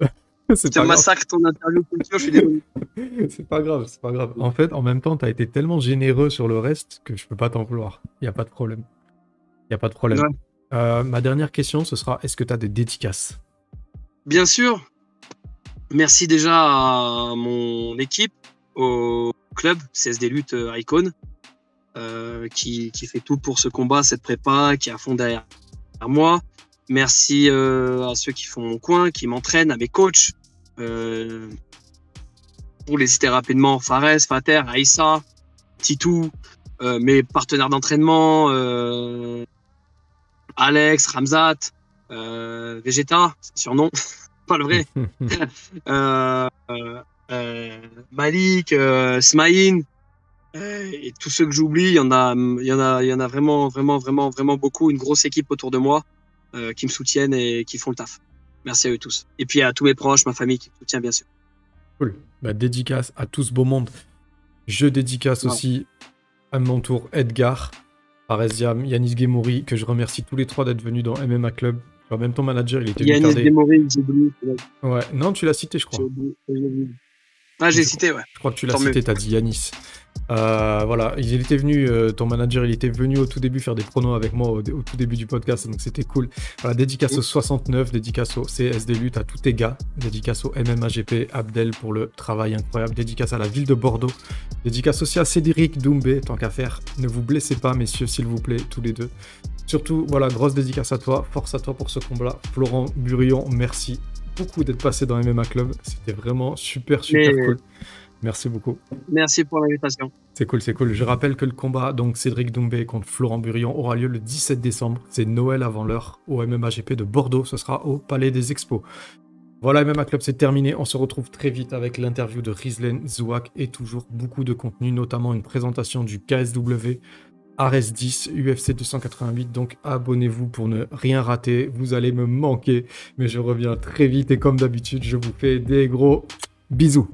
<laughs> <laughs> C'est grave. massacre ton interview culture, je suis désolé. <laughs> C'est pas grave, c'est pas grave. En fait, en même temps, t'as été tellement généreux sur le reste que je peux pas t'en vouloir. Y a pas de problème. Y a pas de problème. Ouais. Euh, ma dernière question, ce sera est-ce que t'as des dédicaces? Bien sûr. Merci déjà à mon équipe, au club CSD Lutte euh, Icon, euh, qui, qui fait tout pour ce combat, cette prépa, qui est à fond derrière moi. Merci euh, à ceux qui font mon coin, qui m'entraînent, à mes coachs. Euh, pour les citer rapidement, Fares, Fater, Aïssa, Titou, euh, mes partenaires d'entraînement, euh, Alex, Ramzat, euh, Vegeta, surnom, <laughs> pas le vrai. <laughs> Malik, Smaïn, et tous ceux que j'oublie, il y en a, il y en a, il y en a vraiment, vraiment, vraiment, vraiment beaucoup, une grosse équipe autour de moi qui me soutiennent et qui font le taf. Merci à eux tous. Et puis à tous mes proches, ma famille qui me soutient bien sûr. Cool. Bah, dédicace à tout ce beau monde. Je dédicace aussi à mon tour Edgar, Aresiam, Yanis Gemouri, que je remercie tous les trois d'être venus dans MMA Club. Genre, même ton manager, il était des- Desmoris, j'ai oublié. Ouais, non, tu l'as cité, je crois. Ah, j'ai cité, ouais. Je crois que tu l'as cité, t'as dit Yanis. Euh, voilà, il était venu, euh, ton manager, il était venu au tout début faire des pronos avec moi au, au tout début du podcast, donc c'était cool. Voilà, dédicace au 69, dédicace au CSD Lutte, à tous tes gars, dédicace au MMAGP, Abdel pour le travail incroyable, dédicace à la ville de Bordeaux, dédicace aussi à Cédric Doumbé, tant qu'à faire. Ne vous blessez pas, messieurs, s'il vous plaît, tous les deux. Surtout, voilà, grosse dédicace à toi, force à toi pour ce combat. Florent Burion, merci beaucoup d'être passé dans MMA Club, c'était vraiment super, super Mais- cool. Merci beaucoup. Merci pour l'invitation. C'est cool, c'est cool. Je rappelle que le combat, donc Cédric Doumbé contre Florent Burion, aura lieu le 17 décembre. C'est Noël avant l'heure au MMAGP de Bordeaux. Ce sera au Palais des Expos. Voilà, MMA Club, c'est terminé. On se retrouve très vite avec l'interview de Rizlen Zouak et toujours beaucoup de contenu, notamment une présentation du KSW, RS10, UFC 288. Donc abonnez-vous pour ne rien rater. Vous allez me manquer, mais je reviens très vite et comme d'habitude, je vous fais des gros bisous.